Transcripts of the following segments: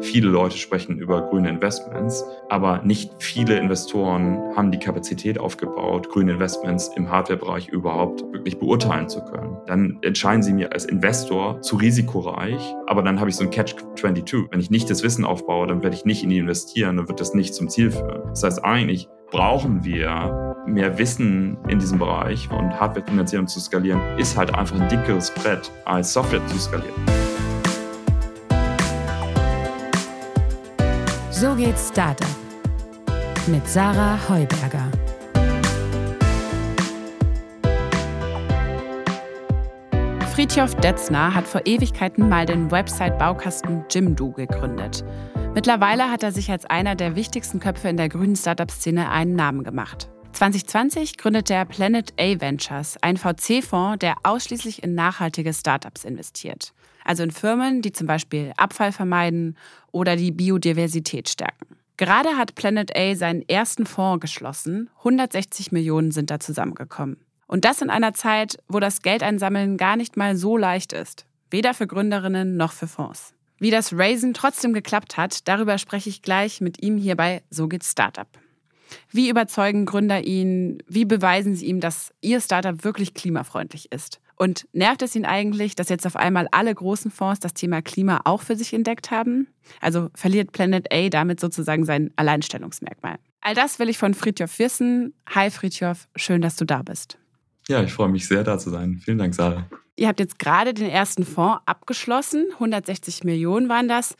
Viele Leute sprechen über grüne Investments, aber nicht viele Investoren haben die Kapazität aufgebaut, grüne Investments im Hardwarebereich überhaupt wirklich beurteilen zu können. Dann entscheiden sie mir als Investor zu risikoreich, aber dann habe ich so ein Catch-22. Wenn ich nicht das Wissen aufbaue, dann werde ich nicht in die investieren, dann wird das nicht zum Ziel führen. Das heißt, eigentlich brauchen wir mehr Wissen in diesem Bereich und Hardwarefinanzierung zu skalieren, ist halt einfach ein dickeres Brett als Software zu skalieren. So geht's Startup mit Sarah Heuberger. Friedhof Detzner hat vor Ewigkeiten mal den Website-Baukasten Jimdo gegründet. Mittlerweile hat er sich als einer der wichtigsten Köpfe in der grünen Startup-Szene einen Namen gemacht. 2020 gründete er Planet A Ventures, ein VC-Fonds, der ausschließlich in nachhaltige Startups investiert. Also in Firmen, die zum Beispiel Abfall vermeiden oder die Biodiversität stärken. Gerade hat Planet A seinen ersten Fonds geschlossen. 160 Millionen sind da zusammengekommen. Und das in einer Zeit, wo das Geldeinsammeln gar nicht mal so leicht ist. Weder für Gründerinnen noch für Fonds. Wie das Raisen trotzdem geklappt hat, darüber spreche ich gleich mit ihm hier bei So geht's Startup. Wie überzeugen Gründer ihn? Wie beweisen sie ihm, dass ihr Startup wirklich klimafreundlich ist? Und nervt es ihn eigentlich, dass jetzt auf einmal alle großen Fonds das Thema Klima auch für sich entdeckt haben? Also verliert Planet A damit sozusagen sein Alleinstellungsmerkmal. All das will ich von Fritjof wissen. Hi Fritjof, schön, dass du da bist. Ja, ich freue mich sehr, da zu sein. Vielen Dank, Sarah. Ihr habt jetzt gerade den ersten Fonds abgeschlossen. 160 Millionen waren das.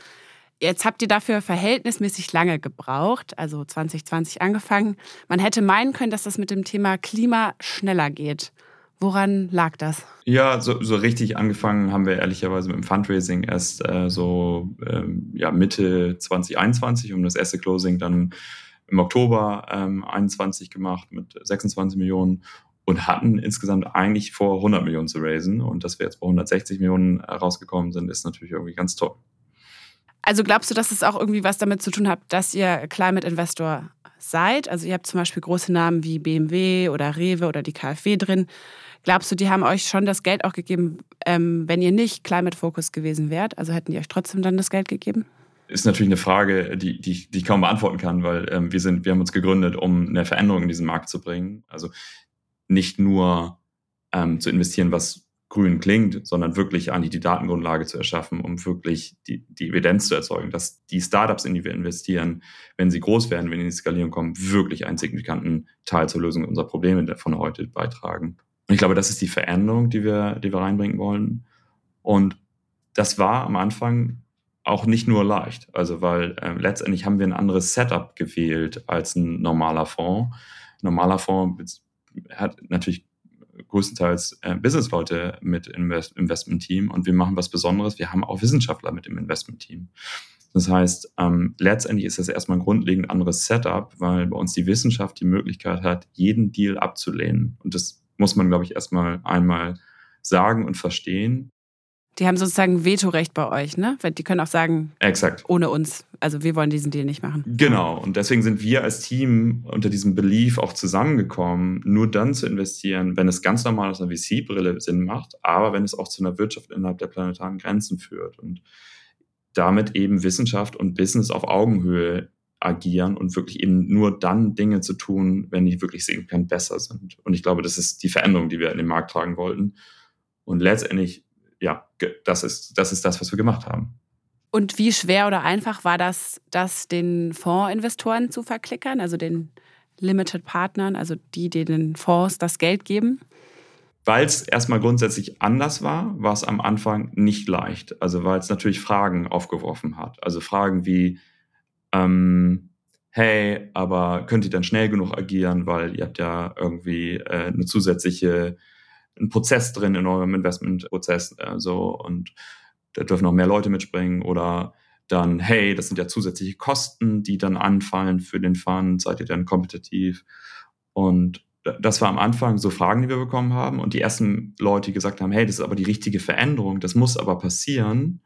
Jetzt habt ihr dafür verhältnismäßig lange gebraucht, also 2020 angefangen. Man hätte meinen können, dass das mit dem Thema Klima schneller geht. Woran lag das? Ja, so, so richtig angefangen haben wir ehrlicherweise mit dem Fundraising erst äh, so ähm, ja, Mitte 2021 um das erste Closing dann im Oktober ähm, 21 gemacht mit 26 Millionen und hatten insgesamt eigentlich vor 100 Millionen zu raisen und dass wir jetzt bei 160 Millionen rausgekommen sind, ist natürlich irgendwie ganz toll. Also glaubst du, dass es auch irgendwie was damit zu tun hat, dass ihr Climate Investor seid? Also ihr habt zum Beispiel große Namen wie BMW oder Rewe oder die KfW drin. Glaubst du, die haben euch schon das Geld auch gegeben, ähm, wenn ihr nicht Climate Focus gewesen wärt? Also hätten die euch trotzdem dann das Geld gegeben? Ist natürlich eine Frage, die, die, die ich kaum beantworten kann, weil ähm, wir sind, wir haben uns gegründet, um eine Veränderung in diesen Markt zu bringen. Also nicht nur ähm, zu investieren, was grün klingt, sondern wirklich eigentlich die Datengrundlage zu erschaffen, um wirklich die, die Evidenz zu erzeugen, dass die Startups, in die wir investieren, wenn sie groß werden, wenn sie in die Skalierung kommen, wirklich einen signifikanten Teil zur Lösung unserer Probleme von heute beitragen. Und ich glaube, das ist die Veränderung, die wir, die wir reinbringen wollen. Und das war am Anfang auch nicht nur leicht. Also, weil äh, letztendlich haben wir ein anderes Setup gewählt als ein normaler Fonds. Ein normaler Fonds hat natürlich größtenteils äh, Businessleute mit im Invest Investment-Team und wir machen was Besonderes. Wir haben auch Wissenschaftler mit im Investment-Team. Das heißt, ähm, letztendlich ist das erstmal ein grundlegend anderes Setup, weil bei uns die Wissenschaft die Möglichkeit hat, jeden Deal abzulehnen. Und das muss man, glaube ich, erstmal einmal sagen und verstehen. Die haben sozusagen Vetorecht bei euch, ne? Die können auch sagen, Exakt. ohne uns. Also wir wollen diesen Deal nicht machen. Genau. Und deswegen sind wir als Team unter diesem Belief auch zusammengekommen, nur dann zu investieren, wenn es ganz normal aus einer VC-Brille Sinn macht, aber wenn es auch zu einer Wirtschaft innerhalb der planetaren Grenzen führt und damit eben Wissenschaft und Business auf Augenhöhe agieren und wirklich eben nur dann Dinge zu tun, wenn die wirklich signifikant besser sind. Und ich glaube, das ist die Veränderung, die wir in den Markt tragen wollten. Und letztendlich ja, das ist, das ist das, was wir gemacht haben. Und wie schwer oder einfach war das, das den Fondsinvestoren zu verklickern, also den Limited Partnern, also die, die den Fonds das Geld geben? Weil es erstmal grundsätzlich anders war, war es am Anfang nicht leicht. Also weil es natürlich Fragen aufgeworfen hat. Also Fragen wie, ähm, hey, aber könnt ihr dann schnell genug agieren, weil ihr habt ja irgendwie äh, eine zusätzliche ein Prozess drin in eurem Investmentprozess äh, so und da dürfen noch mehr Leute mitspringen oder dann, hey, das sind ja zusätzliche Kosten, die dann anfallen für den Fund, seid ihr dann kompetitiv? Und das war am Anfang so Fragen, die wir bekommen haben. Und die ersten Leute, die gesagt haben, hey, das ist aber die richtige Veränderung, das muss aber passieren,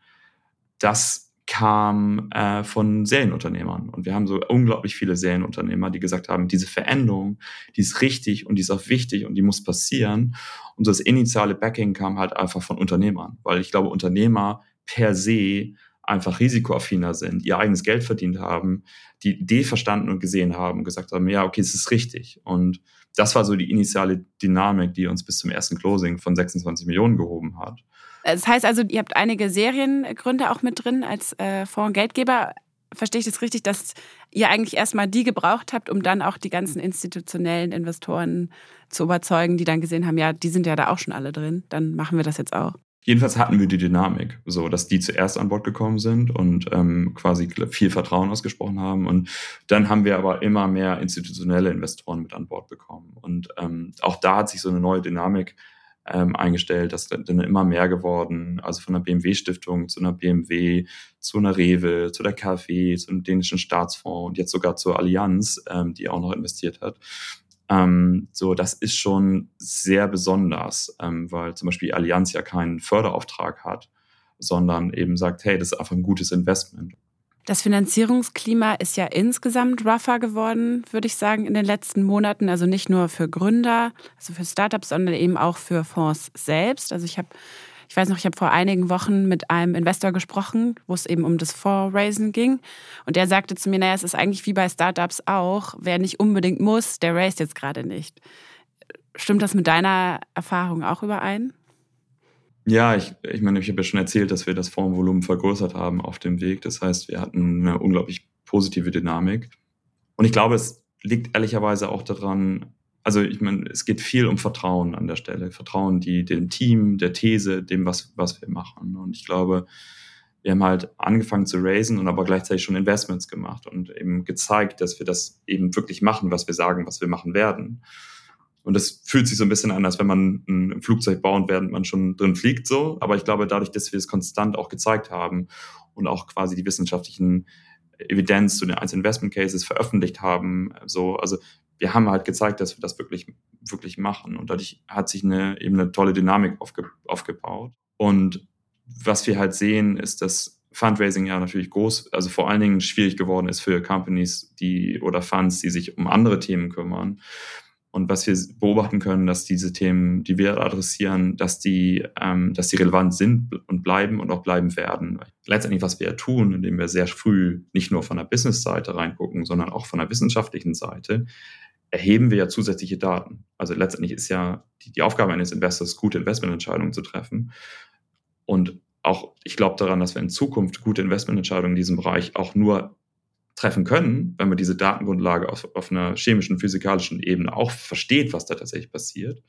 das kam äh, von Serienunternehmern. Und wir haben so unglaublich viele Serienunternehmer, die gesagt haben, diese Veränderung, die ist richtig und die ist auch wichtig und die muss passieren. Und das initiale Backing kam halt einfach von Unternehmern, weil ich glaube, Unternehmer per se einfach risikoaffiner sind, ihr eigenes Geld verdient haben, die Idee verstanden und gesehen haben und gesagt haben, ja, okay, es ist richtig. Und das war so die initiale Dynamik, die uns bis zum ersten Closing von 26 Millionen gehoben hat. Das heißt also, ihr habt einige Seriengründe auch mit drin als äh, Fondsgeldgeber. Verstehe ich das richtig, dass ihr eigentlich erstmal die gebraucht habt, um dann auch die ganzen institutionellen Investoren zu überzeugen, die dann gesehen haben, ja, die sind ja da auch schon alle drin, dann machen wir das jetzt auch. Jedenfalls hatten wir die Dynamik, so dass die zuerst an Bord gekommen sind und ähm, quasi viel Vertrauen ausgesprochen haben. Und dann haben wir aber immer mehr institutionelle Investoren mit an Bord bekommen. Und ähm, auch da hat sich so eine neue Dynamik ähm, eingestellt, das ist dann immer mehr geworden. Also von der BMW-Stiftung zu einer BMW, zu einer Rewe, zu der KfW, zum dänischen Staatsfonds und jetzt sogar zur Allianz, ähm, die auch noch investiert hat. Ähm, so, das ist schon sehr besonders, ähm, weil zum Beispiel Allianz ja keinen Förderauftrag hat, sondern eben sagt, hey, das ist einfach ein gutes Investment. Das Finanzierungsklima ist ja insgesamt rougher geworden, würde ich sagen, in den letzten Monaten. Also nicht nur für Gründer, also für Startups, sondern eben auch für Fonds selbst. Also ich habe ich weiß noch, ich habe vor einigen Wochen mit einem Investor gesprochen, wo es eben um das Fondraisen ging. Und der sagte zu mir, naja, es ist eigentlich wie bei Startups auch, wer nicht unbedingt muss, der raised jetzt gerade nicht. Stimmt das mit deiner Erfahrung auch überein? Ja, ich, ich meine, ich habe ja schon erzählt, dass wir das Fondsvolumen vergrößert haben auf dem Weg. Das heißt, wir hatten eine unglaublich positive Dynamik. Und ich glaube, es liegt ehrlicherweise auch daran, also ich meine, es geht viel um Vertrauen an der Stelle. Vertrauen die, dem Team, der These, dem, was, was wir machen. Und ich glaube, wir haben halt angefangen zu raisen und aber gleichzeitig schon Investments gemacht und eben gezeigt, dass wir das eben wirklich machen, was wir sagen, was wir machen werden. Und das fühlt sich so ein bisschen an, als wenn man ein Flugzeug baut, während man schon drin fliegt, so. Aber ich glaube, dadurch, dass wir es konstant auch gezeigt haben und auch quasi die wissenschaftlichen Evidenz zu den einzelnen Investment Cases veröffentlicht haben, so, also wir haben halt gezeigt, dass wir das wirklich, wirklich machen. Und dadurch hat sich eine, eben eine tolle Dynamik aufge, aufgebaut. Und was wir halt sehen, ist, dass Fundraising ja natürlich groß, also vor allen Dingen schwierig geworden ist für Companies, die oder Funds, die sich um andere Themen kümmern. Und was wir beobachten können, dass diese Themen, die wir adressieren, dass die, ähm, dass die relevant sind und bleiben und auch bleiben werden. Letztendlich, was wir ja tun, indem wir sehr früh nicht nur von der Business-Seite reingucken, sondern auch von der wissenschaftlichen Seite, erheben wir ja zusätzliche Daten. Also letztendlich ist ja die, die Aufgabe eines Investors, gute Investmententscheidungen zu treffen. Und auch, ich glaube daran, dass wir in Zukunft gute Investmententscheidungen in diesem Bereich auch nur treffen können, wenn man diese Datengrundlage auf, auf einer chemischen, physikalischen Ebene auch versteht, was da tatsächlich passiert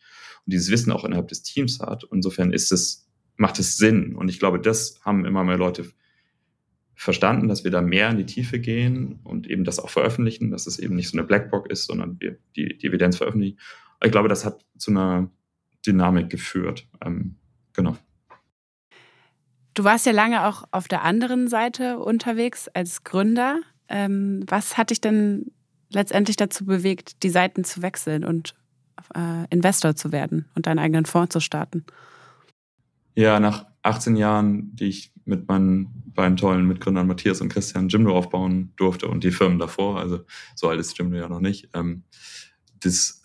und dieses Wissen auch innerhalb des Teams hat. Insofern ist es, macht es Sinn. Und ich glaube, das haben immer mehr Leute verstanden, dass wir da mehr in die Tiefe gehen und eben das auch veröffentlichen, dass es eben nicht so eine Blackbox ist, sondern wir die, die Evidenz veröffentlichen. Ich glaube, das hat zu einer Dynamik geführt. Ähm, genau. Du warst ja lange auch auf der anderen Seite unterwegs als Gründer. Ähm, was hat dich denn letztendlich dazu bewegt, die Seiten zu wechseln und äh, Investor zu werden und deinen eigenen Fonds zu starten? Ja, nach 18 Jahren, die ich mit meinen beiden tollen Mitgründern Matthias und Christian Jimdo aufbauen durfte und die Firmen davor, also so alt ist Jimdo ja noch nicht, ähm, das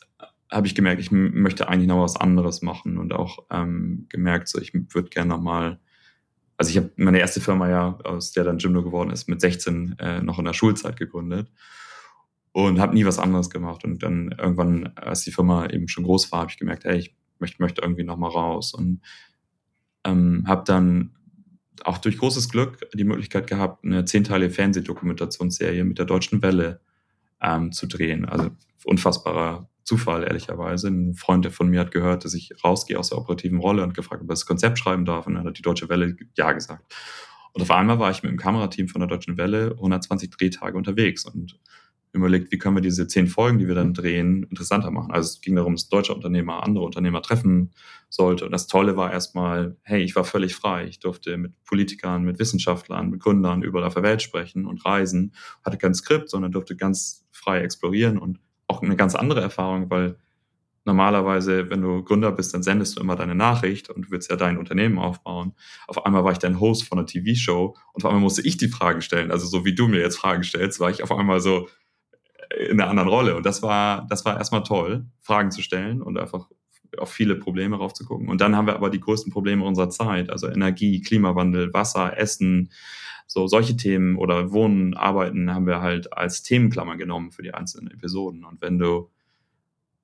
habe ich gemerkt, ich möchte eigentlich noch was anderes machen und auch ähm, gemerkt, so ich würde gerne noch mal, also ich habe meine erste Firma ja, aus der dann Jimdo geworden ist, mit 16 äh, noch in der Schulzeit gegründet und habe nie was anderes gemacht. Und dann irgendwann, als die Firma eben schon groß war, habe ich gemerkt, hey, ich möchte, möchte irgendwie noch mal raus. Und ähm, habe dann auch durch großes Glück die Möglichkeit gehabt, eine zehnteilige Fernsehdokumentationsserie mit der Deutschen Welle ähm, zu drehen. Also unfassbarer Zufall, ehrlicherweise. Ein Freund von mir hat gehört, dass ich rausgehe aus der operativen Rolle und gefragt, ob er das Konzept schreiben darf. Und dann hat die Deutsche Welle Ja gesagt. Und auf einmal war ich mit dem Kamerateam von der Deutschen Welle 120 Drehtage unterwegs und überlegt, wie können wir diese zehn Folgen, die wir dann drehen, interessanter machen. Also es ging darum, dass deutsche Unternehmer andere Unternehmer treffen sollte. Und das Tolle war erstmal, hey, ich war völlig frei. Ich durfte mit Politikern, mit Wissenschaftlern, mit Gründern überall auf der Welt sprechen und reisen. Hatte kein Skript, sondern durfte ganz frei explorieren und auch eine ganz andere Erfahrung, weil normalerweise, wenn du Gründer bist, dann sendest du immer deine Nachricht und du willst ja dein Unternehmen aufbauen. Auf einmal war ich dein Host von einer TV-Show und auf einmal musste ich die Fragen stellen. Also so wie du mir jetzt Fragen stellst, war ich auf einmal so, in einer anderen Rolle. Und das war, das war erstmal toll, Fragen zu stellen und einfach auf viele Probleme raufzugucken. Und dann haben wir aber die größten Probleme unserer Zeit, also Energie, Klimawandel, Wasser, Essen, so solche Themen oder Wohnen, Arbeiten haben wir halt als Themenklammer genommen für die einzelnen Episoden. Und wenn du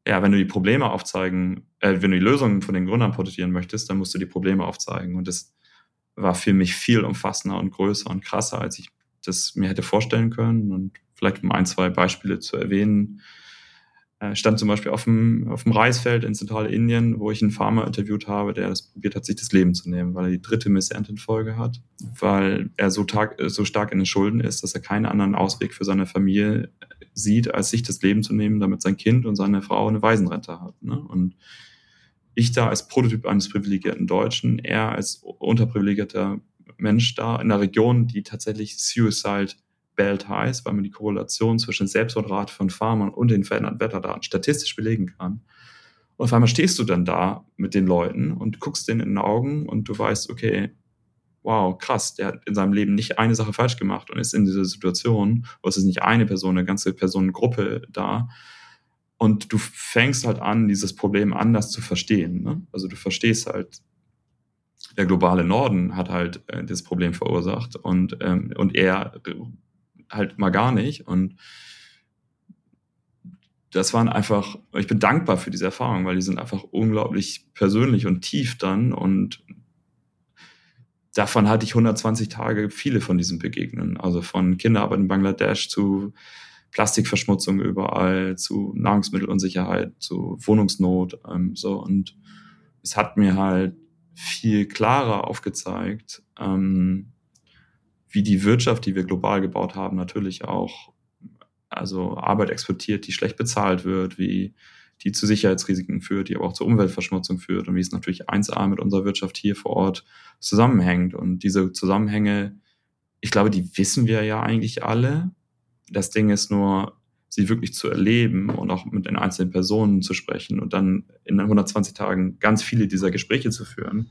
ja, wenn du die Probleme aufzeigen, äh, wenn du die Lösungen von den Gründern porträtieren möchtest, dann musst du die Probleme aufzeigen. Und das war für mich viel umfassender und größer und krasser, als ich das mir hätte vorstellen können. Und vielleicht um ein, zwei Beispiele zu erwähnen. Äh, stand zum Beispiel auf dem, auf dem Reisfeld in Zentralindien, wo ich einen Farmer interviewt habe, der das probiert hat, sich das Leben zu nehmen, weil er die dritte Missernte in Folge hat, weil er so, tag, so stark in den Schulden ist, dass er keinen anderen Ausweg für seine Familie sieht, als sich das Leben zu nehmen, damit sein Kind und seine Frau eine Waisenrente hat. Ne? Und ich da als Prototyp eines privilegierten Deutschen, er als unterprivilegierter Mensch da in einer Region, die tatsächlich Suicide Belt heißt, weil man die Korrelation zwischen Selbstmordrate von Farmern und den veränderten Wetterdaten statistisch belegen kann. Und auf einmal stehst du dann da mit den Leuten und guckst denen in den Augen und du weißt, okay, wow, krass, der hat in seinem Leben nicht eine Sache falsch gemacht und ist in dieser Situation, wo es ist nicht eine Person, eine ganze Personengruppe da. Und du fängst halt an, dieses Problem anders zu verstehen. Ne? Also du verstehst halt, der globale Norden hat halt äh, das Problem verursacht und, ähm, und er halt mal gar nicht. Und das waren einfach, ich bin dankbar für diese Erfahrungen, weil die sind einfach unglaublich persönlich und tief dann und davon hatte ich 120 Tage viele von diesen Begegnen. Also von Kinderarbeit in Bangladesch zu Plastikverschmutzung überall, zu Nahrungsmittelunsicherheit, zu Wohnungsnot, ähm, so. Und es hat mir halt viel klarer aufgezeigt, ähm, wie die Wirtschaft, die wir global gebaut haben, natürlich auch also Arbeit exportiert, die schlecht bezahlt wird, wie die zu Sicherheitsrisiken führt, die aber auch zur Umweltverschmutzung führt und wie es natürlich 1A mit unserer Wirtschaft hier vor Ort zusammenhängt. Und diese Zusammenhänge, ich glaube, die wissen wir ja eigentlich alle. Das Ding ist nur, sie wirklich zu erleben und auch mit den einzelnen Personen zu sprechen und dann in 120 Tagen ganz viele dieser Gespräche zu führen,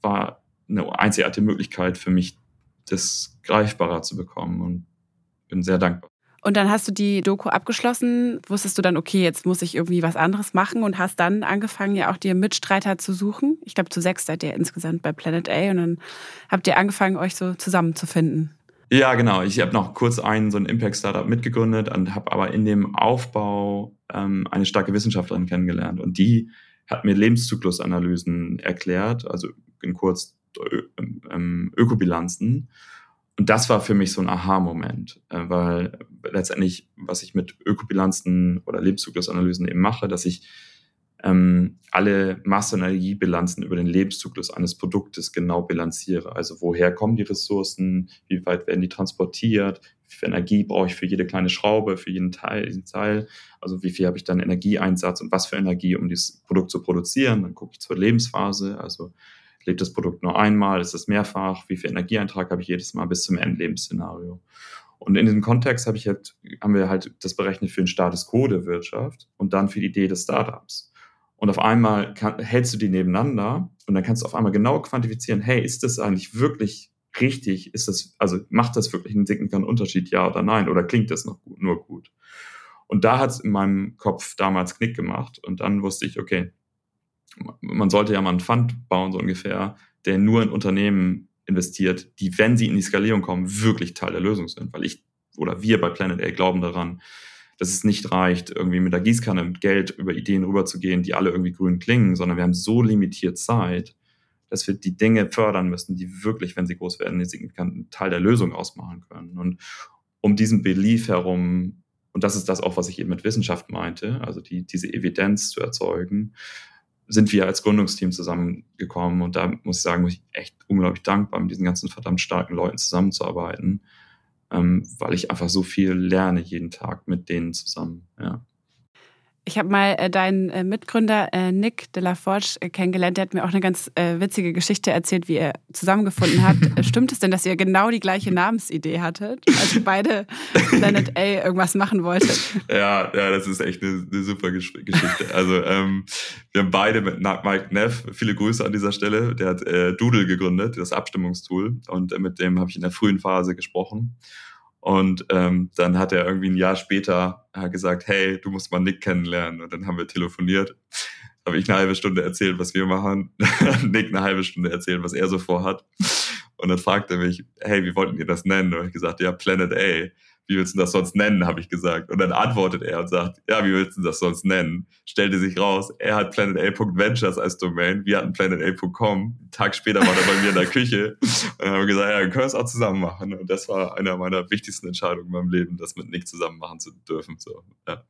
war eine einzigartige Möglichkeit für mich, das greifbarer zu bekommen und bin sehr dankbar. Und dann hast du die Doku abgeschlossen, wusstest du dann, okay, jetzt muss ich irgendwie was anderes machen und hast dann angefangen, ja auch dir Mitstreiter zu suchen. Ich glaube, zu sechs seid ihr insgesamt bei Planet A und dann habt ihr angefangen, euch so zusammenzufinden. Ja, genau. Ich habe noch kurz einen so ein Impact-Startup mitgegründet und habe aber in dem Aufbau ähm, eine starke Wissenschaftlerin kennengelernt. Und die hat mir Lebenszyklusanalysen erklärt, also in kurz Ökobilanzen. Und das war für mich so ein Aha-Moment, äh, weil letztendlich, was ich mit Ökobilanzen oder Lebenszyklusanalysen eben mache, dass ich ähm, alle Masse- und Energiebilanzen über den Lebenszyklus eines Produktes genau bilanziere. Also woher kommen die Ressourcen, wie weit werden die transportiert, wie viel Energie brauche ich für jede kleine Schraube, für jeden Teil, Teil, also wie viel habe ich dann Energieeinsatz und was für Energie, um dieses Produkt zu produzieren. Dann gucke ich zur Lebensphase, also lebt das Produkt nur einmal, ist es mehrfach, wie viel Energieeintrag habe ich jedes Mal bis zum Endlebensszenario. Und in diesem Kontext habe ich halt, haben wir halt das berechnet für den Status quo der Wirtschaft und dann für die Idee des Startups. Und auf einmal kann, hältst du die nebeneinander und dann kannst du auf einmal genau quantifizieren, hey, ist das eigentlich wirklich richtig? Ist das, also macht das wirklich einen signifikanten Unterschied, ja oder nein? Oder klingt das noch gut, nur gut? Und da hat es in meinem Kopf damals Knick gemacht und dann wusste ich, okay, man sollte ja mal einen Fund bauen, so ungefähr, der nur in Unternehmen investiert, die, wenn sie in die Skalierung kommen, wirklich Teil der Lösung sind. Weil ich oder wir bei Planet A glauben daran, dass es nicht reicht, irgendwie mit der Gießkanne mit Geld über Ideen rüberzugehen, die alle irgendwie grün klingen, sondern wir haben so limitiert Zeit, dass wir die Dinge fördern müssen, die wirklich, wenn sie groß werden, einen signifikanten Teil der Lösung ausmachen können. Und um diesen Belief herum, und das ist das auch, was ich eben mit Wissenschaft meinte, also die, diese Evidenz zu erzeugen, sind wir als Gründungsteam zusammengekommen und da muss ich sagen, muss ich echt unglaublich dankbar, mit diesen ganzen verdammt starken Leuten zusammenzuarbeiten, ähm, weil ich einfach so viel lerne jeden Tag mit denen zusammen. Ja. Ich habe mal äh, deinen äh, Mitgründer äh, Nick de la Forge äh, kennengelernt. Der hat mir auch eine ganz äh, witzige Geschichte erzählt, wie er zusammengefunden hat. Äh, stimmt es denn, dass ihr genau die gleiche Namensidee hattet? Also beide Planet A irgendwas machen wolltet? Ja, ja, das ist echt eine, eine super Geschichte. Also ähm, wir haben beide mit Mike Neff, viele Grüße an dieser Stelle, der hat Doodle gegründet, das Abstimmungstool. Und mit dem habe ich in der frühen Phase gesprochen. Und ähm, dann hat er irgendwie ein Jahr später gesagt, hey, du musst mal Nick kennenlernen. Und dann haben wir telefoniert. habe ich eine halbe Stunde erzählt, was wir machen. Nick eine halbe Stunde erzählt, was er so vorhat. Und dann fragte er mich, hey, wie wollten ihr das nennen? Und ich gesagt, ja, Planet A wie willst du das sonst nennen, habe ich gesagt. Und dann antwortet er und sagt, ja, wie willst du das sonst nennen? Stellte sich raus, er hat planeta.ventures als Domain, wir hatten planeta.com. Einen Tag später war er bei mir in der Küche und dann haben wir gesagt, ja, wir können es auch zusammen machen. Und das war eine meiner wichtigsten Entscheidungen in meinem Leben, das mit Nick zusammen machen zu dürfen. So, ja.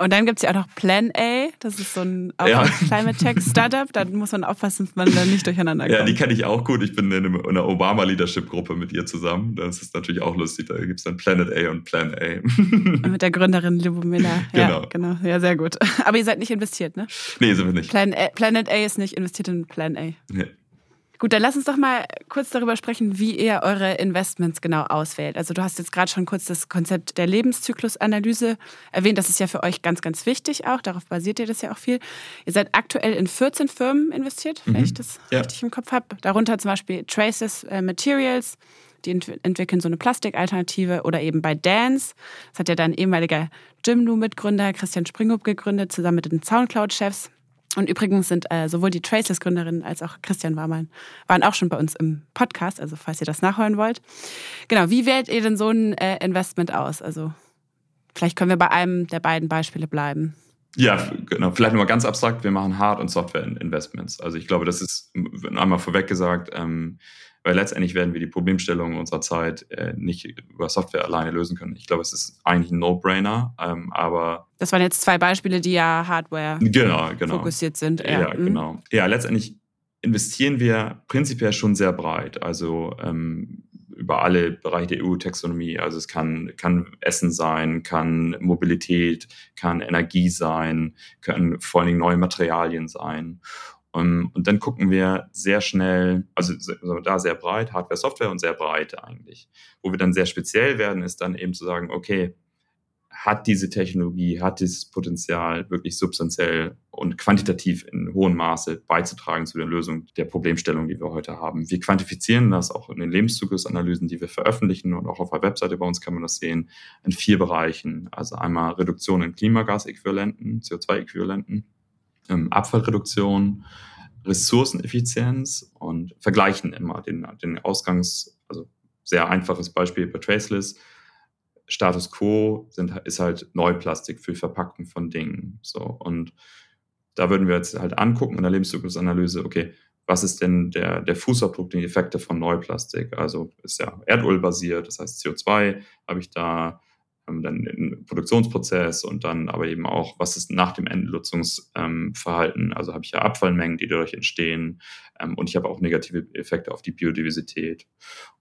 Und dann gibt es ja auch noch Plan A, das ist so ein, ja. Climate Tech Startup. Da muss man aufpassen, dass man da nicht durcheinander kommt. Ja, die kenne ich auch gut. Ich bin in einer Obama Leadership Gruppe mit ihr zusammen. Das ist natürlich auch lustig. Da gibt es dann Planet A und Plan A. mit der Gründerin Lubomila. Ja, genau. genau. Ja, sehr gut. Aber ihr seid nicht investiert, ne? Nee, sind wir nicht. Plan A, Planet A ist nicht investiert in Plan A. Nee. Gut, dann lass uns doch mal kurz darüber sprechen, wie ihr eure Investments genau auswählt. Also du hast jetzt gerade schon kurz das Konzept der Lebenszyklusanalyse erwähnt. Das ist ja für euch ganz, ganz wichtig auch. Darauf basiert ihr das ja auch viel. Ihr seid aktuell in 14 Firmen investiert, wenn mhm. ich das ja. richtig im Kopf habe. Darunter zum Beispiel Traces äh, Materials. Die ent entwickeln so eine Plastikalternative oder eben bei Dance. Das hat ja dein ehemaliger Gymnu-Mitgründer Christian Springhup gegründet, zusammen mit den Soundcloud-Chefs. Und übrigens sind äh, sowohl die Traceless-Gründerin als auch Christian Warmann waren auch schon bei uns im Podcast, also falls ihr das nachholen wollt. Genau, wie wählt ihr denn so ein äh, Investment aus? Also vielleicht können wir bei einem der beiden Beispiele bleiben. Ja, genau. Vielleicht nochmal ganz abstrakt, wir machen Hard- und Software-Investments. Also ich glaube, das ist einmal vorweg gesagt, ähm, weil letztendlich werden wir die Problemstellungen unserer Zeit äh, nicht über Software alleine lösen können. Ich glaube, es ist eigentlich ein No-Brainer, ähm, aber. Das waren jetzt zwei Beispiele, die ja Hardware genau, genau. fokussiert sind. Ja, ja mhm. genau. Ja, letztendlich investieren wir prinzipiell schon sehr breit. Also ähm, über alle Bereiche der EU-Taxonomie. Also es kann, kann Essen sein, kann Mobilität, kann Energie sein, können vor allen Dingen neue Materialien sein. Um, ähm, und dann gucken wir sehr schnell, also da sehr breit, Hardware, Software und sehr breit eigentlich. Wo wir dann sehr speziell werden, ist dann eben zu sagen, okay, hat diese Technologie, hat dieses Potenzial wirklich substanziell und quantitativ in hohem Maße beizutragen zu der Lösung der Problemstellung, die wir heute haben. Wir quantifizieren das auch in den Lebenszyklusanalysen, die wir veröffentlichen und auch auf der Webseite bei uns kann man das sehen, in vier Bereichen. Also einmal Reduktion in Klimagasäquivalenten, CO2-Äquivalenten, ähm, Abfallreduktion, Ressourceneffizienz und vergleichen immer den, den Ausgangs, also sehr einfaches Beispiel bei Traceless. Status quo sind, ist halt Neuplastik für Verpackung von Dingen. So, und da würden wir jetzt halt angucken in der Lebenszyklusanalyse, okay, was ist denn der, der Fußabdruck, die Effekte von Neuplastik? Also ist ja Erdölbasiert, das heißt CO2 habe ich da, dann den Produktionsprozess und dann aber eben auch, was ist nach dem Endnutzungsverhalten. Ähm, also habe ich ja Abfallmengen, die dadurch entstehen ähm, und ich habe auch negative Effekte auf die Biodiversität.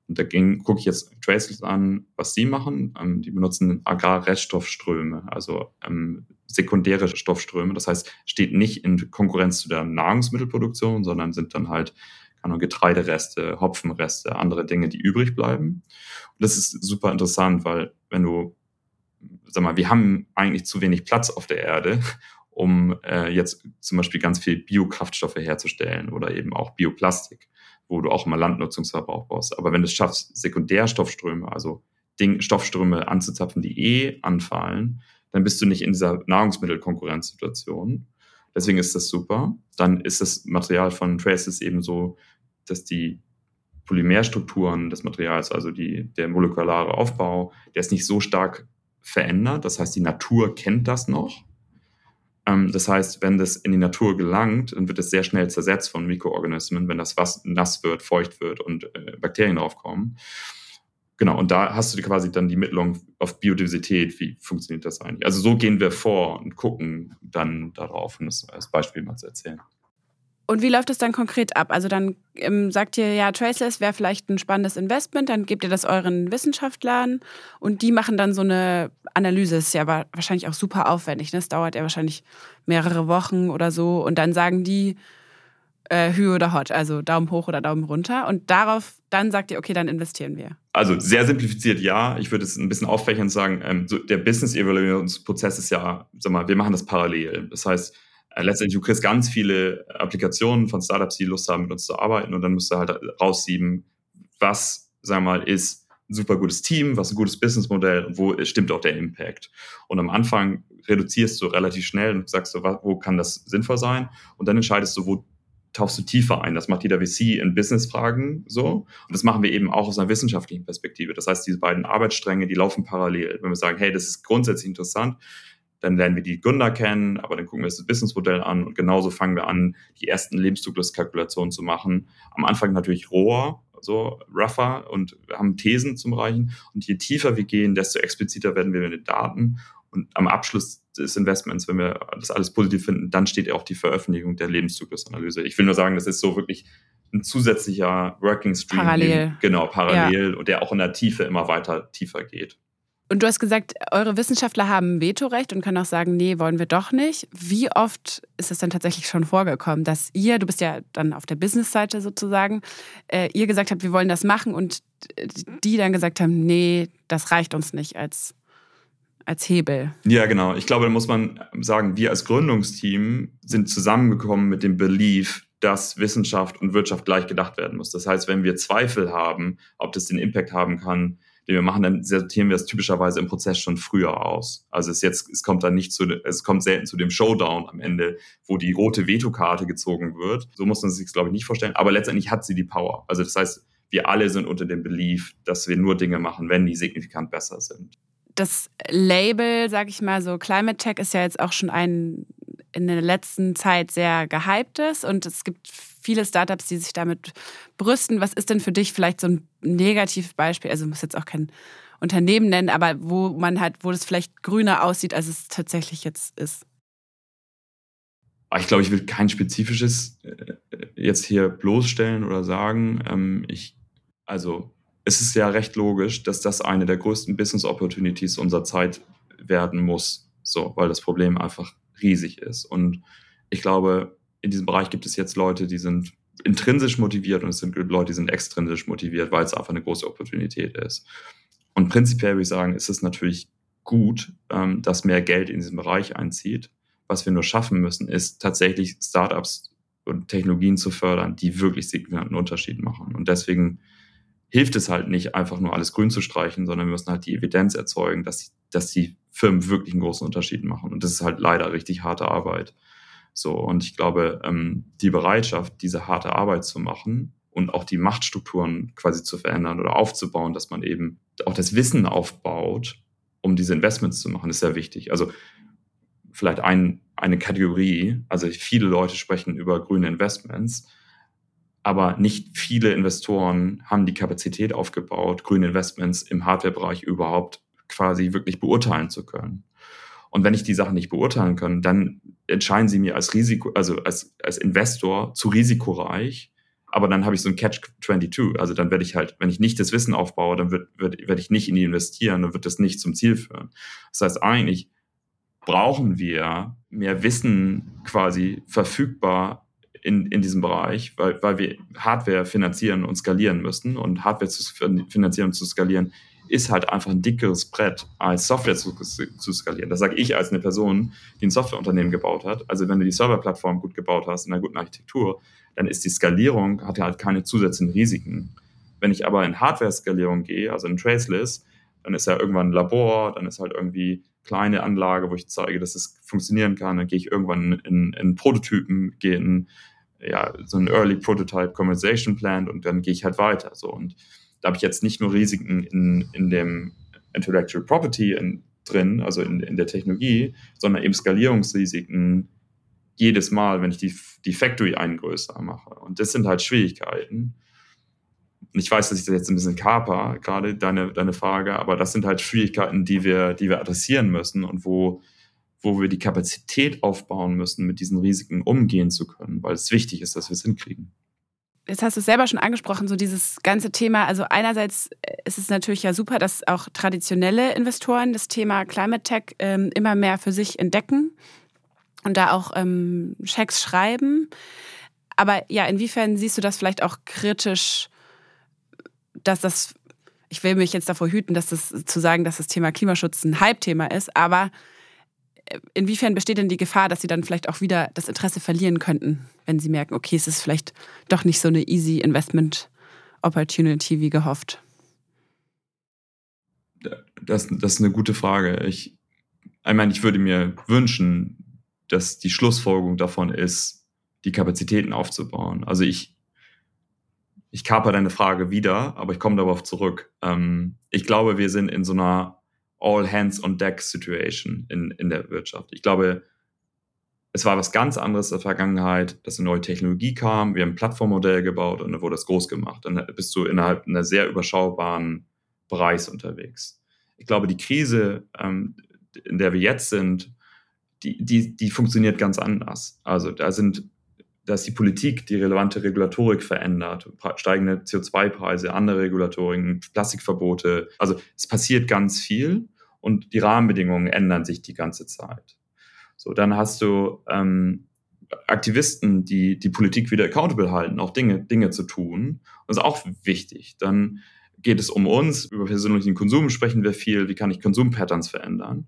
Und da gucke ich jetzt Traceless an, was sie machen. Ähm, die benutzen Agrarreststoffströme, also ähm, sekundäre Stoffströme. Das heißt, steht nicht in Konkurrenz zu der Nahrungsmittelproduktion, sondern sind dann halt Getreidereste, Hopfenreste, andere Dinge, die übrig bleiben. Und das ist super interessant, weil wenn du sag mal, wir haben eigentlich zu wenig Platz auf der Erde, um äh, jetzt zum Beispiel ganz viel Biokraftstoffe herzustellen oder eben auch Bioplastik, wo du auch immer Landnutzungsverbrauch brauchst. Aber wenn du es schaffst, Sekundärstoffströme, also Ding, Stoffströme anzuzapfen, die eh anfallen, dann bist du nicht in dieser Nahrungsmittelkonkurrenzsituation. Deswegen ist das super. Dann ist das Material von Traces eben so, dass die Polymerstrukturen des Materials, also die, der molekulare Aufbau, der ist nicht so stark verändert. Das heißt, die Natur kennt das noch. Ähm, das heißt, wenn das in die Natur gelangt, dann wird es sehr schnell zersetzt von Mikroorganismen, wenn das was nass wird, feucht wird und äh, Bakterien draufkommen. Genau, und da hast du quasi dann die Mittlung auf Biodiversität, wie funktioniert das eigentlich? Also so gehen wir vor und gucken dann darauf, um das als Beispiel mal zu erzählen. Und wie läuft das dann konkret ab? Also dann ähm, sagt ihr, ja, Traceless wäre vielleicht ein spannendes Investment, dann gebt ihr das euren Wissenschaftlern und die machen dann so eine Analyse. Ist ja wahrscheinlich auch super aufwendig. Ne? Das dauert ja wahrscheinlich mehrere Wochen oder so. Und dann sagen die äh, Hü oder Hot, also Daumen hoch oder Daumen runter. Und darauf, dann sagt ihr, okay, dann investieren wir. Also sehr simplifiziert ja. Ich würde es ein bisschen auffächern und sagen, ähm, so der Business-Evaluationsprozess ist ja, sag mal, wir machen das parallel. Das heißt, letztendlich, du kriegst ganz viele Applikationen von Startups, die Lust haben, mit uns zu arbeiten und dann musst du halt raussieben, was, sag mal, ist ein super gutes Team, was ein gutes Businessmodell und wo stimmt auch der Impact. Und am Anfang reduzierst du relativ schnell und sagst du, wo kann das sinnvoll sein? Und dann entscheidest du, wo tauchst du tiefer ein. Das macht jeder VC in Businessfragen so. Und das machen wir eben auch aus einer wissenschaftlichen Perspektive. Das heißt, diese beiden Arbeitsstränge, die laufen parallel. Wenn wir sagen, hey, das ist grundsätzlich interessant, dann lernen wir die Gründer kennen, aber dann gucken wir uns das Businessmodell an und genauso fangen wir an, die ersten Lebenszykluskalkulationen zu machen. Am Anfang natürlich roher, so rougher und haben Thesen zum Reichen. Und je tiefer wir gehen, desto expliziter werden wir mit den Daten. Und am Abschluss des Investments, wenn wir das alles positiv finden, dann steht auch die Veröffentlichung der Lebenszyklusanalyse. Ich will nur sagen, das ist so wirklich ein zusätzlicher Working Stream. Parallel. genau, parallel ja. und der auch in der Tiefe immer weiter tiefer geht. Und du hast gesagt, eure Wissenschaftler haben Vetorecht und können auch sagen, nee, wollen wir doch nicht. Wie oft ist es denn tatsächlich schon vorgekommen, dass ihr, du bist ja dann auf der Business-Seite sozusagen, äh, ihr gesagt habt, wir wollen das machen und die dann gesagt haben, nee, das reicht uns nicht als, als Hebel? Ja, genau. Ich glaube, da muss man sagen, wir als Gründungsteam sind zusammengekommen mit dem Belief, dass Wissenschaft und Wirtschaft gleich gedacht werden muss. Das heißt, wenn wir Zweifel haben, ob das den Impact haben kann, den wir machen, dann sortieren wir es typischerweise im Prozess schon früher aus. Also es jetzt, es kommt dann nicht zu, es kommt selten zu dem Showdown am Ende, wo die rote Vetokarte gezogen wird. So muss man sich glaube ich, nicht vorstellen. Aber letztendlich hat sie die Power. Also das heißt, wir alle sind unter dem Belief, dass wir nur Dinge machen, wenn die signifikant besser sind. Das Label, sag ich mal so, Climate Tech ist ja jetzt auch schon ein in der letzten Zeit sehr gehyptes und es gibt viele Startups, die sich damit brüsten. Was ist denn für dich vielleicht so ein Negativbeispiel? Also muss jetzt auch kein Unternehmen nennen, aber wo man halt, wo das vielleicht grüner aussieht, als es tatsächlich jetzt ist. Ich glaube, ich will kein spezifisches äh, jetzt hier bloßstellen oder sagen. Ähm, ich, also es ist ja recht logisch, dass das eine der größten Business Opportunities unserer Zeit werden muss. So, weil das Problem einfach riesig ist. Und ich glaube, in diesem Bereich gibt es jetzt Leute, die sind intrinsisch motiviert und es sind Leute, die sind extrinsisch motiviert, weil es einfach eine große Opportunität ist. Und prinzipiell würde ich sagen, ist es natürlich gut, ähm, dass mehr Geld in diesen Bereich einzieht. Was wir nur schaffen müssen, ist tatsächlich Startups und Technologien zu fördern, die wirklich signifikanten Unterschied machen. Und deswegen hilft es halt nicht, einfach nur alles grün zu streichen, sondern wir müssen halt die Evidenz erzeugen, dass, dass die Firmen wirklich einen großen Unterschied machen. Und das ist halt leider richtig harte Arbeit. So, und ich glaube, ähm, die Bereitschaft, diese harte Arbeit zu machen und auch die Machtstrukturen quasi zu verändern oder aufzubauen, dass man eben auch das Wissen aufbaut, um diese Investments zu machen, ist sehr wichtig. Also vielleicht ein, eine Kategorie, also viele Leute sprechen über grüne Investments, aber nicht viele Investoren haben die Kapazität aufgebaut, grüne Investments im Hardware-Bereich überhaupt quasi wirklich beurteilen zu können. Und wenn ich die Sachen nicht beurteilen kann, dann entscheiden sie mir als Risiko, also als, als Investor zu risikoreich. Aber dann habe ich so ein Catch-22. Also dann werde ich halt, wenn ich nicht das Wissen aufbaue, dann wird, wird, werde ich nicht in die investieren und wird das nicht zum Ziel führen. Das heißt, eigentlich brauchen wir mehr Wissen quasi verfügbar in, in diesem Bereich, weil, weil wir Hardware finanzieren und skalieren müssen. Und Hardware zu finanzieren und zu skalieren ist halt einfach ein dickeres Brett, als Software zu, zu skalieren. Das sage ich als eine Person, die ein Softwareunternehmen gebaut hat. Also wenn du die Serverplattform gut gebaut hast, in einer guten Architektur, dann ist die Skalierung, hat ja halt keine zusätzlichen Risiken. Wenn ich aber in Hardware-Skalierung gehe, also in Traceless, dann ist ja irgendwann ein Labor, dann ist halt irgendwie kleine Anlage, wo ich zeige, dass es funktionieren kann. Dann gehe ich irgendwann in, in Prototypen, gehe in ja, so ein Early Prototype Conversation Plant und dann gehe ich halt weiter. So. Und da habe ich jetzt nicht nur Risiken in, in dem Intellectual Property in, drin, also in, in der Technologie, sondern eben Skalierungsrisiken jedes Mal, wenn ich die, die Factory einen größer mache. Und das sind halt Schwierigkeiten. Und ich weiß, dass ich das jetzt ein bisschen kaper, gerade deine, deine Frage, aber das sind halt Schwierigkeiten, die wir, die wir adressieren müssen und wo, wo wir die Kapazität aufbauen müssen, mit diesen Risiken umgehen zu können, weil es wichtig ist, dass wir es hinkriegen jetzt hast du es selber schon angesprochen, so dieses ganze Thema. Also einerseits ist es natürlich ja super, dass auch traditionelle Investoren das Thema Climate Tech ähm, immer mehr für sich entdecken und da auch ähm, Schecks schreiben. Aber ja, inwiefern siehst du das vielleicht auch kritisch, dass das, ich will mich jetzt davor hüten, dass das zu sagen, dass das Thema Klimaschutz ein Hype-Thema ist, aber inwiefern besteht denn die Gefahr, dass sie dann vielleicht auch wieder das Interesse verlieren könnten, wenn sie merken, okay, es ist vielleicht doch nicht so eine easy Investment Opportunity wie gehofft? Das, das ist eine gute Frage. Ich, ich meine, ich würde mir wünschen, dass die Schlussfolgerung davon ist, die Kapazitäten aufzubauen. Also ich, ich kaper deine Frage wieder, aber ich komme darauf zurück. Ähm, ich glaube, wir sind in so einer All-Hands-on-Deck-Situation in, in der Wirtschaft. Ich glaube, es war was ganz anderes in der Vergangenheit, dass eine neue Technologie kam, wir haben ein Plattformmodell gebaut und dann wurde das groß gemacht. Dann bist du innerhalb einer sehr überschaubaren Bereichs unterwegs. Ich glaube, die Krise, ähm, in der wir jetzt sind, die, die, die funktioniert ganz anders. Also da sind, da ist die Politik, die relevante Regulatorik verändert, steigende CO2-Preise, andere Regulatoriken, Plastikverbote. Also es passiert ganz viel und die Rahmenbedingungen ändern sich die ganze Zeit. So, dann hast du ähm, Aktivisten, die die Politik wieder accountable halten, auch Dinge, Dinge zu tun. Das ist auch wichtig. Dann geht es um uns, über persönlichen Konsum sprechen wir viel, wie kann ich Konsumpatterns verändern.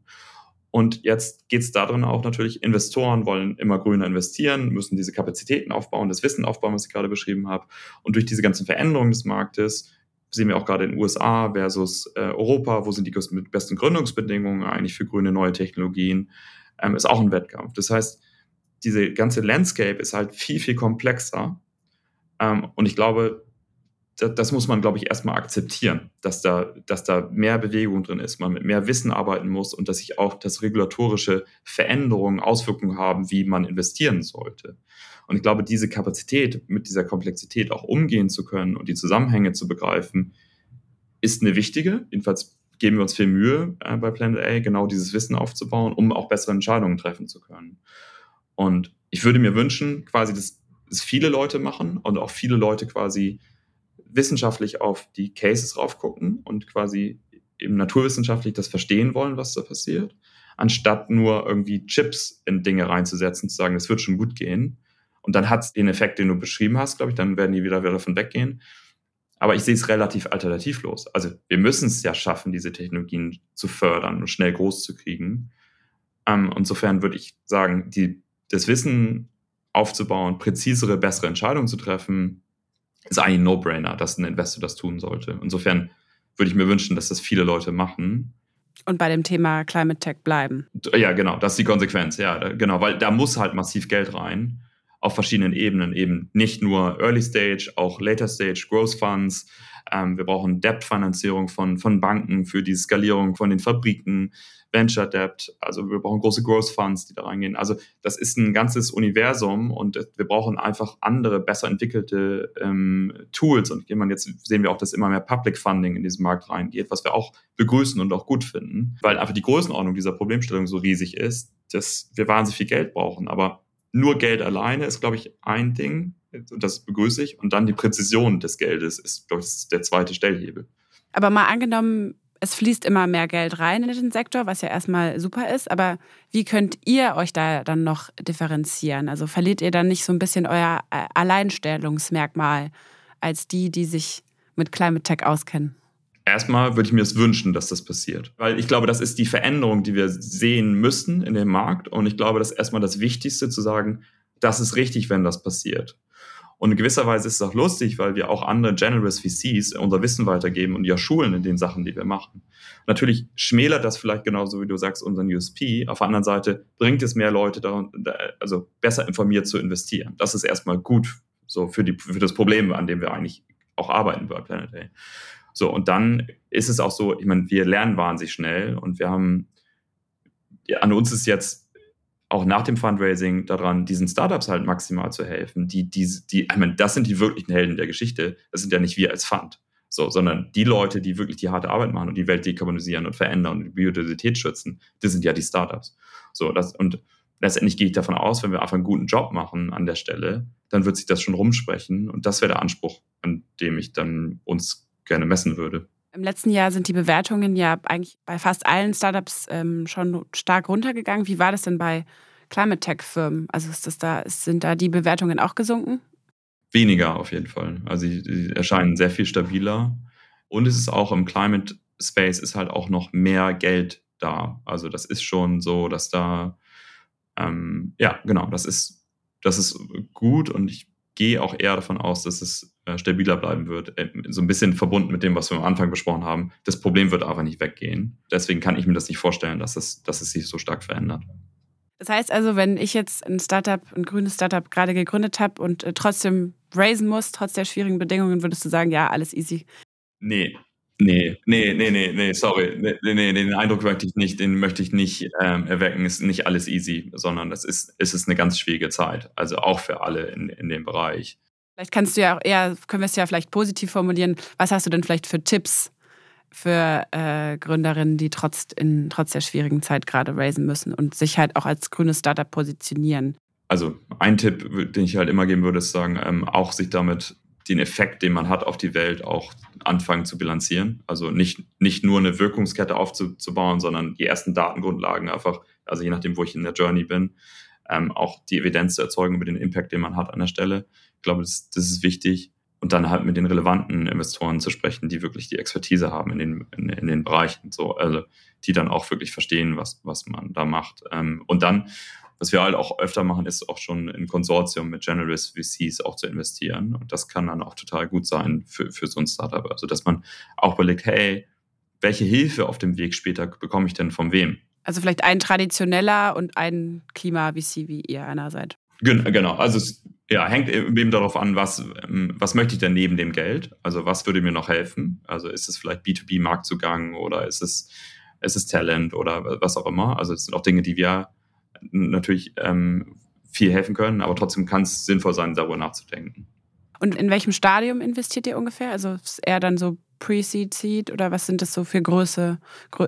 Und jetzt geht es darin auch natürlich, Investoren wollen immer grüner investieren, müssen diese Kapazitäten aufbauen, das Wissen aufbauen, was ich gerade beschrieben habe. Und durch diese ganzen Veränderungen des Marktes sehen wir auch gerade in den USA versus äh, Europa, wo sind die besten Gründungsbedingungen eigentlich für grüne neue Technologien, ähm, ist auch ein Wettkampf. Das heißt, diese ganze Landscape ist halt viel, viel komplexer. Ähm, und ich glaube, das, muss man, glaube ich, erstmal akzeptieren, dass da, dass da mehr Bewegung drin ist, man mit mehr Wissen arbeiten muss und dass sich auch das regulatorische Veränderungen, Auswirkungen haben, wie man investieren sollte. Und ich glaube, diese Kapazität, mit dieser Komplexität auch umgehen zu können und die Zusammenhänge zu begreifen, ist eine wichtige, jedenfalls geben wir uns viel Mühe äh, bei Planet A, genau dieses Wissen aufzubauen, um auch bessere Entscheidungen treffen zu können. Und ich würde mir wünschen, quasi, dass es viele Leute machen und auch viele Leute quasi wissenschaftlich auf die Cases raufgucken und quasi eben naturwissenschaftlich das verstehen wollen, was da passiert, anstatt nur irgendwie Chips in Dinge reinzusetzen, zu sagen, es wird schon gut gehen. Und dann hat es den Effekt, den du beschrieben hast, glaube ich, dann werden die wieder, wieder davon weggehen. Aber ich sehe es relativ alternativlos. Also wir müssen es ja schaffen, diese Technologien zu fördern und schnell groß zu kriegen. Ähm, insofern würde ich sagen, die, das Wissen aufzubauen, präzisere, bessere Entscheidungen zu treffen, ist eigentlich ein No-Brainer, dass ein Investor das tun sollte. Insofern würde ich mir wünschen, dass das viele Leute machen. Und bei dem Thema Climate Tech bleiben. Ja, genau, das ist die Konsequenz, ja, genau, weil da muss halt massiv Geld rein auf verschiedenen Ebenen eben nicht nur Early Stage, auch Later Stage Growth Funds. Ähm, wir brauchen Debt-Finanzierung von, von Banken für die Skalierung von den Fabriken, Venture Debt, also wir brauchen große Growth Funds, die da reingehen. Also das ist ein ganzes Universum und wir brauchen einfach andere, besser entwickelte ähm, Tools. Und jetzt sehen wir auch, dass immer mehr Public Funding in diesen Markt reingeht, was wir auch begrüßen und auch gut finden, weil einfach die Größenordnung dieser Problemstellung so riesig ist, dass wir wahnsinnig viel Geld brauchen. Aber nur Geld alleine ist, glaube ich, ein Ding. Und das begrüße ich. Und dann die Präzision des Geldes ist, glaube ich, der zweite Stellhebel. Aber mal angenommen, es fließt immer mehr Geld rein in den Sektor, was ja erstmal super ist. Aber wie könnt ihr euch da dann noch differenzieren? Also verliert ihr dann nicht so ein bisschen euer äh, Alleinstellungsmerkmal als die, die sich mit Climate Tech auskennen? Erstmal würde ich mir es wünschen, dass das passiert. Weil ich glaube, das ist die Veränderung, die wir sehen müssen in dem Markt. Und ich glaube, das ist erstmal das Wichtigste zu sagen, das ist richtig, wenn das passiert. Und in gewisser Weise ist es auch lustig, weil wir auch andere Generous VCs unser Wissen weitergeben und ja schulen in den Sachen, die wir machen. Natürlich schmälert das vielleicht genauso, wie du sagst, unseren USP. Auf der anderen Seite bringt es mehr Leute daran, also besser informiert zu investieren. Das ist erstmal gut so für, die, für das Problem, an dem wir eigentlich auch arbeiten bei Planet A. So, und dann ist es auch so, ich meine, wir lernen wahnsinnig schnell und wir haben, ja, an uns ist jetzt auch nach dem Fundraising daran, diesen Startups halt maximal zu helfen. Die, die, die, ich meine, das sind die wirklichen Helden der Geschichte. Das sind ja nicht wir als Fund. So, sondern die Leute, die wirklich die harte Arbeit machen und die Welt dekarbonisieren und verändern und die Biodiversität schützen, die sind ja die Startups. So, das, und letztendlich gehe ich davon aus, wenn wir einfach einen guten Job machen an der Stelle, dann wird sich das schon rumsprechen. Und das wäre der Anspruch, an dem ich dann uns gerne messen würde. Im letzten Jahr sind die Bewertungen ja eigentlich bei fast allen Startups ähm, schon stark runtergegangen. Wie war das denn bei Climate Tech-Firmen? Also ist das da, sind da die Bewertungen auch gesunken? Weniger auf jeden Fall. Also sie erscheinen sehr viel stabiler. Und es ist auch im Climate Space ist halt auch noch mehr Geld da. Also das ist schon so, dass da ähm, ja genau, das ist das ist gut und ich gehe auch eher davon aus, dass es äh, stabiler bleiben wird. Äh, so ein bisschen verbunden mit dem, was wir am Anfang besprochen haben. Das Problem wird aber nicht weggehen. Deswegen kann ich mir das nicht vorstellen, dass es, dass es sich so stark verändert. Das heißt also, wenn ich jetzt ein Startup, ein grünes Startup gerade gegründet habe und äh, trotzdem raisen muss, trotz der schwierigen Bedingungen, würdest du sagen, ja, alles easy? Nee, Nee, nee, nee, nee, nee, sorry. Nee, nee, den Eindruck möchte ich nicht, den möchte ich nicht ähm, erwecken. Es ist nicht alles easy, sondern es ist, es ist eine ganz schwierige Zeit. Also auch für alle in, in dem Bereich. Vielleicht kannst du ja auch eher, können wir es ja vielleicht positiv formulieren. Was hast du denn vielleicht für Tipps für äh, Gründerinnen, die trotz, in, trotz der schwierigen Zeit gerade raisen müssen und sich halt auch als grünes Startup positionieren? Also ein Tipp, den ich halt immer geben würde, ist sagen, ähm, auch sich damit den Effekt, den man hat auf die Welt, auch anfangen zu bilanzieren. Also nicht, nicht nur eine Wirkungskette aufzubauen, sondern die ersten Datengrundlagen einfach, also je nachdem, wo ich in der Journey bin, ähm, auch die Evidenz zu erzeugen über den Impact, den man hat an der Stelle. Ich glaube, das, das ist wichtig. Und dann halt mit den relevanten Investoren zu sprechen, die wirklich die Expertise haben in den, in, in den Bereichen, so, also die dann auch wirklich verstehen, was, was man da macht. Ähm, und dann was wir halt auch öfter machen, ist auch schon in Konsortium mit Generalist VCs auch zu investieren. Und das kann dann auch total gut sein für, für so ein Startup. Also, dass man auch überlegt, hey, welche Hilfe auf dem Weg später bekomme ich denn von wem? Also vielleicht ein traditioneller und ein Klima-VC, wie ihr einer seid. Genau, also es ja, hängt eben darauf an, was, ähm, was möchte ich denn neben dem Geld? Also was würde mir noch helfen? Also ist es vielleicht B2B-Marktzugang oder ist es, ist es Talent oder was auch immer? Also es sind auch Dinge, die wir natürlich ähm, viel helfen können, aber trotzdem kann es sinnvoll sein, darüber nachzudenken. Und in welchem Stadium investiert ihr ungefähr? Also ist eher dann so Pre-Seed, Seed oder was sind das so für Größe,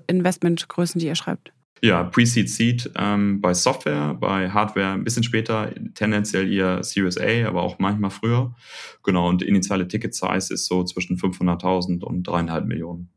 Investmentgrößen, die ihr schreibt? Ja, Pre-Seed, Seed ähm, bei Software, bei Hardware ein bisschen später, tendenziell eher Series A, aber auch manchmal früher. Genau, und initiale Ticket-Size ist so zwischen 500.000 und dreieinhalb Millionen.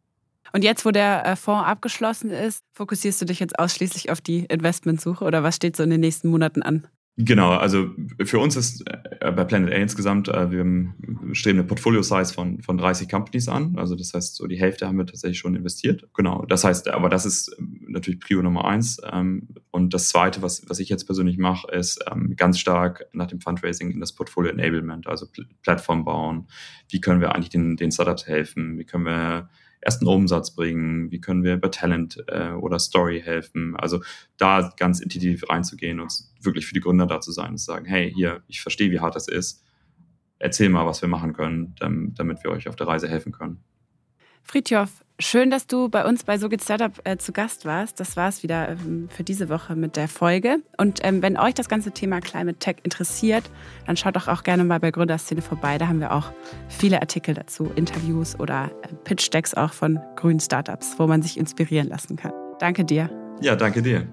Und jetzt, wo der äh, Fonds abgeschlossen ist, fokussierst du dich jetzt ausschließlich auf die Investmentsuche oder was steht so in den nächsten Monaten an? Genau, also für uns ist äh, bei Planet A insgesamt, äh, wir streben eine Portfolio-Size von, von 30 Companies an. Also das heißt, so die Hälfte haben wir tatsächlich schon investiert. Genau, das heißt, aber das ist natürlich Prio Nummer eins. Ähm, und das Zweite, was, was ich jetzt persönlich mache, ist ähm, ganz stark nach dem Fundraising in das Portfolio Enablement, also Plattform bauen. Wie können wir eigentlich den, den Startups helfen? Wie können wir ersten Umsatz bringen? Wie können wir bei Talent äh, oder Story helfen? Also da ganz intensiv reinzugehen und wirklich für die Gründer da zu sein und zu sagen, hey, hier, ich verstehe, wie hart das ist. Erzähl mal, was wir machen können, damit wir euch auf der Reise helfen können. Friedhof, schön, dass du bei uns bei So geht Startup äh, zu Gast warst. Das war es wieder ähm, für diese Woche mit der Folge. Und ähm, wenn euch das ganze Thema Climate Tech interessiert, dann schaut doch auch gerne mal bei Gründerszene vorbei. Da haben wir auch viele Artikel dazu, Interviews oder äh, Pitch Decks auch von grünen Startups, wo man sich inspirieren lassen kann. Danke dir. Ja, danke dir.